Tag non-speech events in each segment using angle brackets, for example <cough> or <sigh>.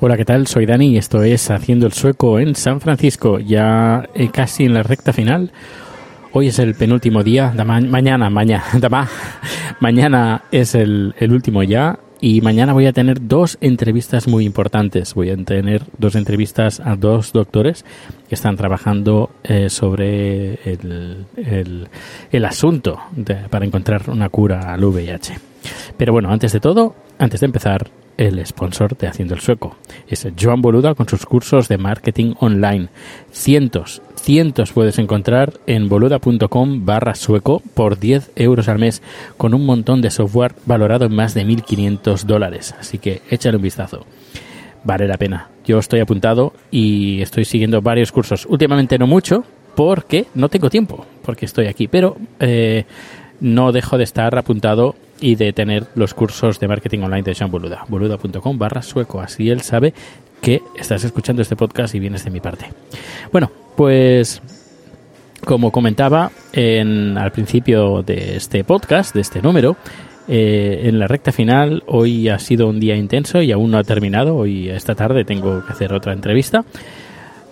Hola, ¿qué tal? Soy Dani y esto es Haciendo el Sueco en San Francisco, ya eh, casi en la recta final. Hoy es el penúltimo día, da ma- mañana, mañana, <laughs> mañana es el, el último ya y mañana voy a tener dos entrevistas muy importantes. Voy a tener dos entrevistas a dos doctores que están trabajando eh, sobre el, el- asunto para encontrar una cura al VIH. Pero bueno, antes de todo, antes de empezar, el sponsor de Haciendo el Sueco. Es Joan Boluda con sus cursos de marketing online. Cientos, cientos puedes encontrar en boluda.com barra sueco por 10 euros al mes con un montón de software valorado en más de 1.500 dólares. Así que échale un vistazo. Vale la pena. Yo estoy apuntado y estoy siguiendo varios cursos. Últimamente no mucho porque no tengo tiempo, porque estoy aquí. Pero eh, no dejo de estar apuntado y de tener los cursos de marketing online de Jean Boluda. Boluda.com barra sueco. Así él sabe que estás escuchando este podcast y vienes de mi parte. Bueno, pues como comentaba en, al principio de este podcast, de este número, eh, en la recta final, hoy ha sido un día intenso y aún no ha terminado. Hoy, esta tarde, tengo que hacer otra entrevista.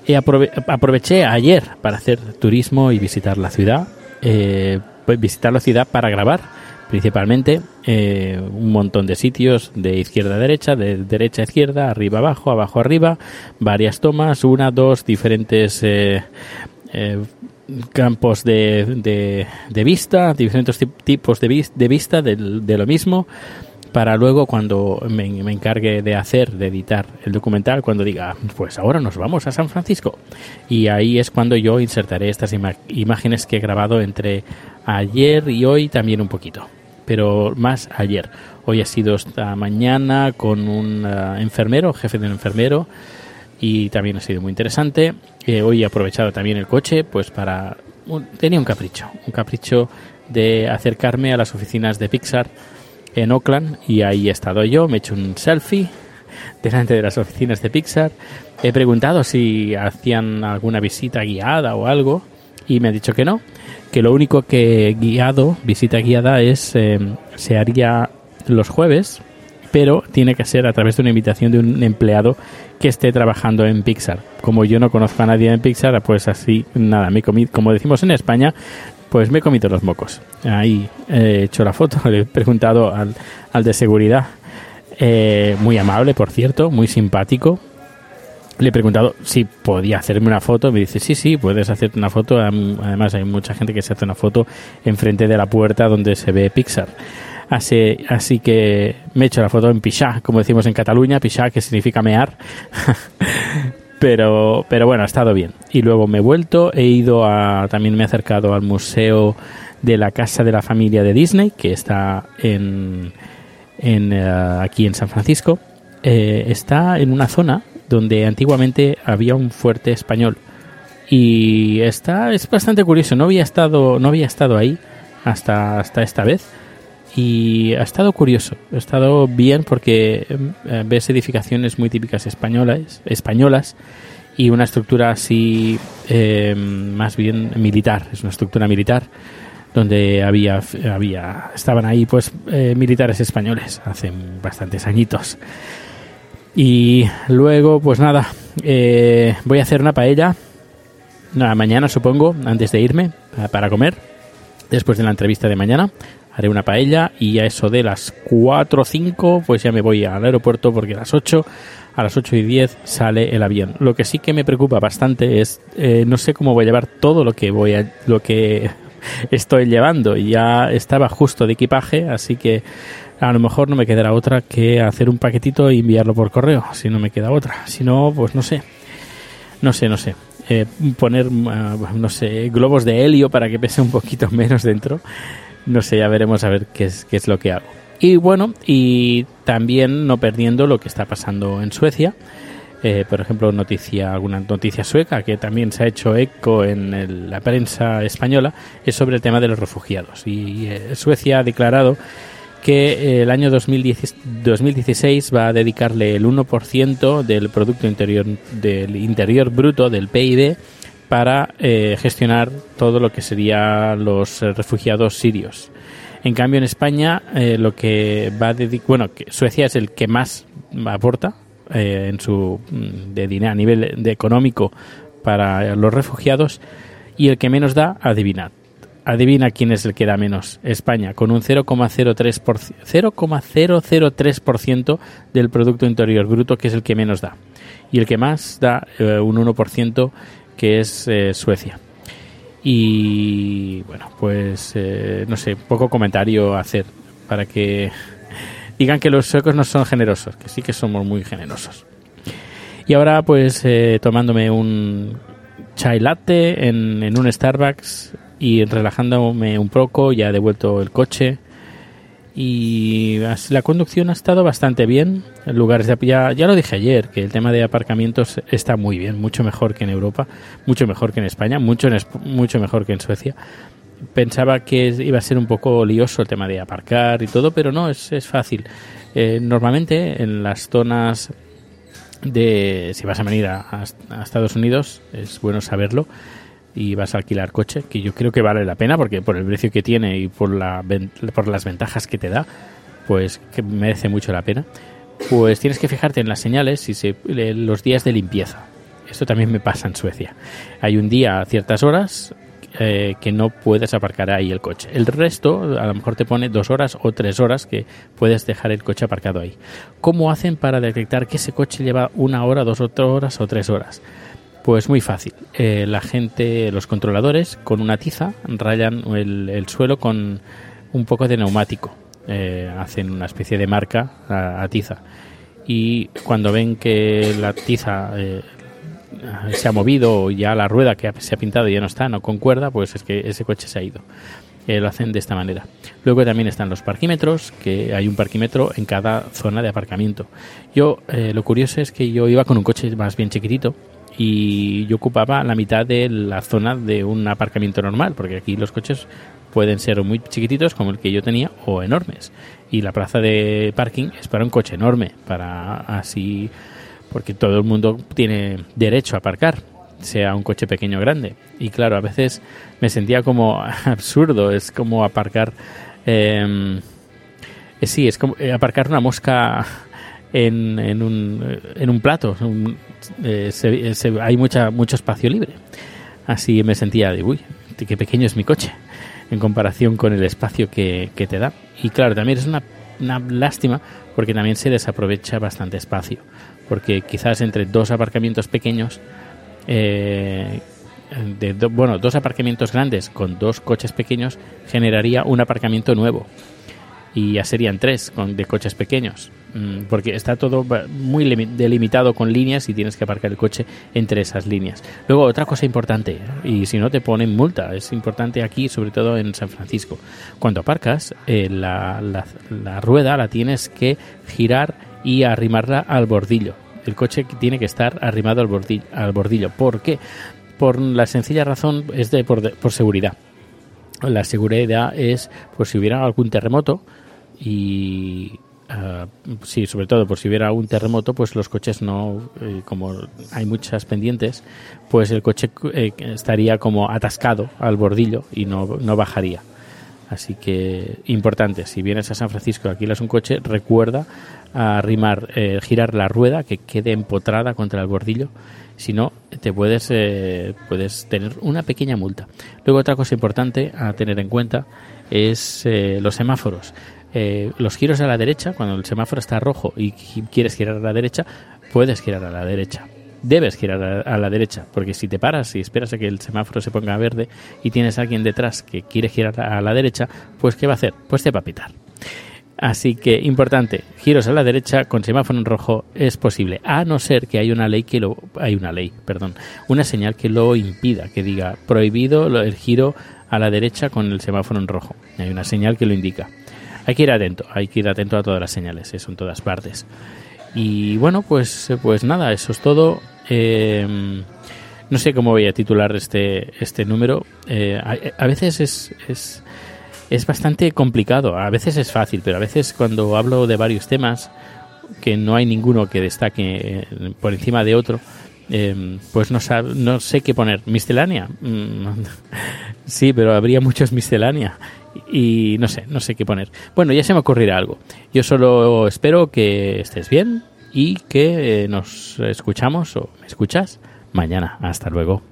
Y aprove- aproveché ayer para hacer turismo y visitar la ciudad. eh, pues visitar la ciudad para grabar, principalmente, eh, un montón de sitios de izquierda a derecha, de derecha a izquierda, arriba abajo, abajo arriba, varias tomas, una, dos, diferentes eh, eh, campos de, de, vista, diferentes tip- tipos de, vis- de vista de, lo mismo, para luego cuando me, encargue de hacer, de editar el documental, cuando diga, pues ahora nos vamos a San Francisco. Y ahí es cuando yo insertaré estas imágenes que he grabado entre ayer y hoy también un poquito, pero más ayer. Hoy ha sido esta mañana con un ah, enfermero, jefe de un enfermero, y también ha sido muy interesante. Eh, hoy he aprovechado también el coche, pues para... un- tenía un capricho, un capricho de acercarme a las oficinas de Pixar en Oakland y ahí he estado yo, me he hecho un selfie <laughs> delante de las oficinas de Pixar. He preguntado si hacían alguna visita guiada o algo y me han dicho que no, que lo único que guiado, visita guiada es eh, se haría los jueves, pero tiene que ser a través de una invitación de un empleado que esté trabajando en Pixar. Como yo no conozco a nadie en Pixar, pues así, nada, me comí, como decimos en España, pues me he comido los mocos. Ahí he hecho la foto, <laughs> le he preguntado al, al de seguridad, eh, muy amable, por cierto, muy simpático. Le he preguntado si podía hacerme una foto. Me dice, sí, sí, puedes hacerte una foto. Además, hay mucha gente que se hace una foto enfrente de la puerta donde se ve Pixar. Así, así que me he hecho la foto en Pichá, como decimos en Cataluña, Pichá, que significa mear. <laughs> pero, pero bueno, ha estado bien. Y luego me he vuelto, he ido a, también me he acercado al museo de la casa de la familia de Disney, que está en, en, eh, aquí en San Francisco. Eh, está en una zona donde antiguamente había un fuerte español. Y está, es bastante curioso, no había estado, no había estado ahí hasta, hasta esta vez. Y ha estado curioso, ha estado bien porque eh, ves edificaciones muy típicas españolas, españolas y una estructura así eh, más bien militar, es una estructura militar donde había, había estaban ahí pues eh, militares españoles hace bastantes añitos. Y luego, pues nada, eh, voy a hacer una paella mañana supongo, antes de irme para comer, después de la entrevista de mañana, haré una paella y a eso de las 4 o 5 pues ya me voy al aeropuerto porque a las 8 a las 8 y 10 sale el avión. Lo que sí que me preocupa bastante es eh, no sé cómo voy a llevar todo lo que voy a lo que <laughs> estoy llevando. Ya estaba justo de equipaje, así que a lo mejor no me quedará otra que hacer un paquetito y enviarlo por correo, si no me queda otra. Si no, pues no sé. No sé, no sé. Eh, poner, ah, no sé, globos de helio para que pese un poquito <laughs> menos dentro. No sé, ya veremos a ver qué es, qué es lo que hago. Y bueno, y también no perdiendo lo que está pasando en Suecia. Eh, por ejemplo, noticia, alguna noticia sueca que también se ha hecho eco en la prensa española es sobre el tema de los refugiados. Y eh, Suecia ha declarado que eh, el año 2016 va a dedicarle el 1% del Producto Interior, del interior Bruto, del PIB, para eh, gestionar todo lo que serían los refugiados sirios. En cambio, en España, eh, lo que va a bueno, Suecia es el que más aporta en su mm, de dinero a nivel de económico para los refugiados y el que menos da, adivinad, Adivina quién es el que da menos. España, con un 0,003% del Producto Interior Bruto, que es el que menos da. Y el que más da eh, un 1%, que es eh, Suecia. Y bueno, pues eh, no sé, poco comentario hacer para que <laughs> digan que los suecos no son generosos, que sí que somos muy generosos. Y ahora pues tomándome un chai latte en, en un Starbucks y relajándome un poco, ya he devuelto el coche y la conducción ha estado bastante bien. En lugares de, ya, ya lo dije ayer, que el tema de aparcamientos está muy bien, mucho mejor que en Europa, mucho mejor que en España, mucho, mucho mejor que en Suecia. Pensaba que iba a ser un poco lioso el tema de aparcar y todo, pero no, es, es fácil. Eh, normalmente en las zonas de, si vas a venir a Estados Unidos, es bueno saberlo, y vas a alquilar coche, que yo creo que vale la pena porque por el precio que tiene y por, la, por las ventajas que te da, pues que merece mucho la pena. Pues tienes que fijarte en las señales y se, los días de limpieza. Esto también me pasa en Suecia. Hay un día a ciertas horas eh, que no puedes aparcar ahí el coche. El resto, a lo mejor te pone dos horas o tres horas que puedes dejar el coche aparcado ahí. ¿Cómo hacen para detectar que ese coche lleva una hora, dos horas o tres horas? Pues muy fácil. Eh, la gente, los controladores, con una tiza rayan el, suelo con un poco de neumático. Eh, hacen una especie de marca a, tiza. Y cuando ven que la tiza eh, se ha movido o ya la rueda que se ha pintado ya no está, no concuerda, pues es que ese coche se ha ido. lo hacen de esta manera. Luego también están los parquímetros, que hay un parquímetro en cada zona de aparcamiento. Yo, lo curioso es que yo iba con un coche más bien chiquitito y yo ocupaba la mitad de la zona de un aparcamiento normal, porque aquí los coches pueden ser muy chiquititos como el que yo tenía o enormes. Y la plaza de parking es para un coche enorme, para así porque todo el mundo tiene derecho a aparcar, sea un coche pequeño o grande. Y claro, a veces me sentía como <laughs> absurdo, es como aparcar eh, sí, es como eh, aparcar una mosca en, en, un, en un plato. Eh, hay mucha, mucho espacio libre. Así me sentía de, uy, qué pequeño es mi coche en comparación con el espacio que, te da. Y claro, también es una, una, lástima porque también se desaprovecha bastante espacio. Porque quizás entre dos aparcamientos pequeños, eh, de bueno, dos aparcamientos grandes con dos coches pequeños generaría un aparcamiento nuevo y ya serían tres con, de coches pequeños, mm, porque está todo muy delimitado con líneas y tienes que aparcar el coche entre esas líneas. Luego, otra cosa importante, y si no te ponen multa, es importante aquí, sobre todo en San Francisco. Cuando aparcas, eh, la, rueda la tienes que girar y arrimarla al bordillo. El coche tiene que estar arrimado al bordillo. Al bordillo. ¿Por qué? Por la sencilla razón es de por, por seguridad. La seguridad es, pues si hubiera algún terremoto, y uh, sí, sobre todo por si hubiera un terremoto, pues los coches no, eh, como hay muchas pendientes, pues el coche eh, estaría como atascado al bordillo y no, no bajaría. Así que importante, si vienes a San Francisco y alquilas un coche, recuerda arrimar, girar la rueda que quede empotrada contra el bordillo Si no, te puedes, eh, puedes tener una pequeña multa. Luego otra cosa importante a tener en cuenta es eh, los semáforos. Eh, los giros a la derecha, cuando el semáforo está rojo y quieres girar a la derecha, puedes girar a la derecha. Debes girar a, la derecha, porque si te paras y esperas a que el semáforo se ponga verde y tienes a alguien detrás que quiere girar a la derecha, pues ¿qué va a hacer? Pues te va a pitar. Así que, importante, giros a la derecha con semáforo en rojo es posible, a no ser que haya una ley que lo, hay una ley, perdón, una señal que lo impida, que diga prohibido el giro a la derecha con el semáforo en rojo. Hay una señal que lo indica. Hay que ir atento, hay que ir atento a todas las señales, eso en todas partes. Y bueno, pues, pues nada, eso es todo. Eh, no sé cómo voy a titular este, este número. Eh, a, veces es, es, es, bastante complicado, a veces es fácil, pero a veces cuando hablo de varios temas, que no hay ninguno que destaque eh, por encima de otro, pues no, no sé qué poner. ¿Miscelánea? Sí, pero habría muchos miscelánea y no sé, no sé qué poner. Bueno, ya se me ocurrirá algo. Yo solo espero que estés bien y que eh, nos escuchamos o me escuchas mañana. Hasta luego.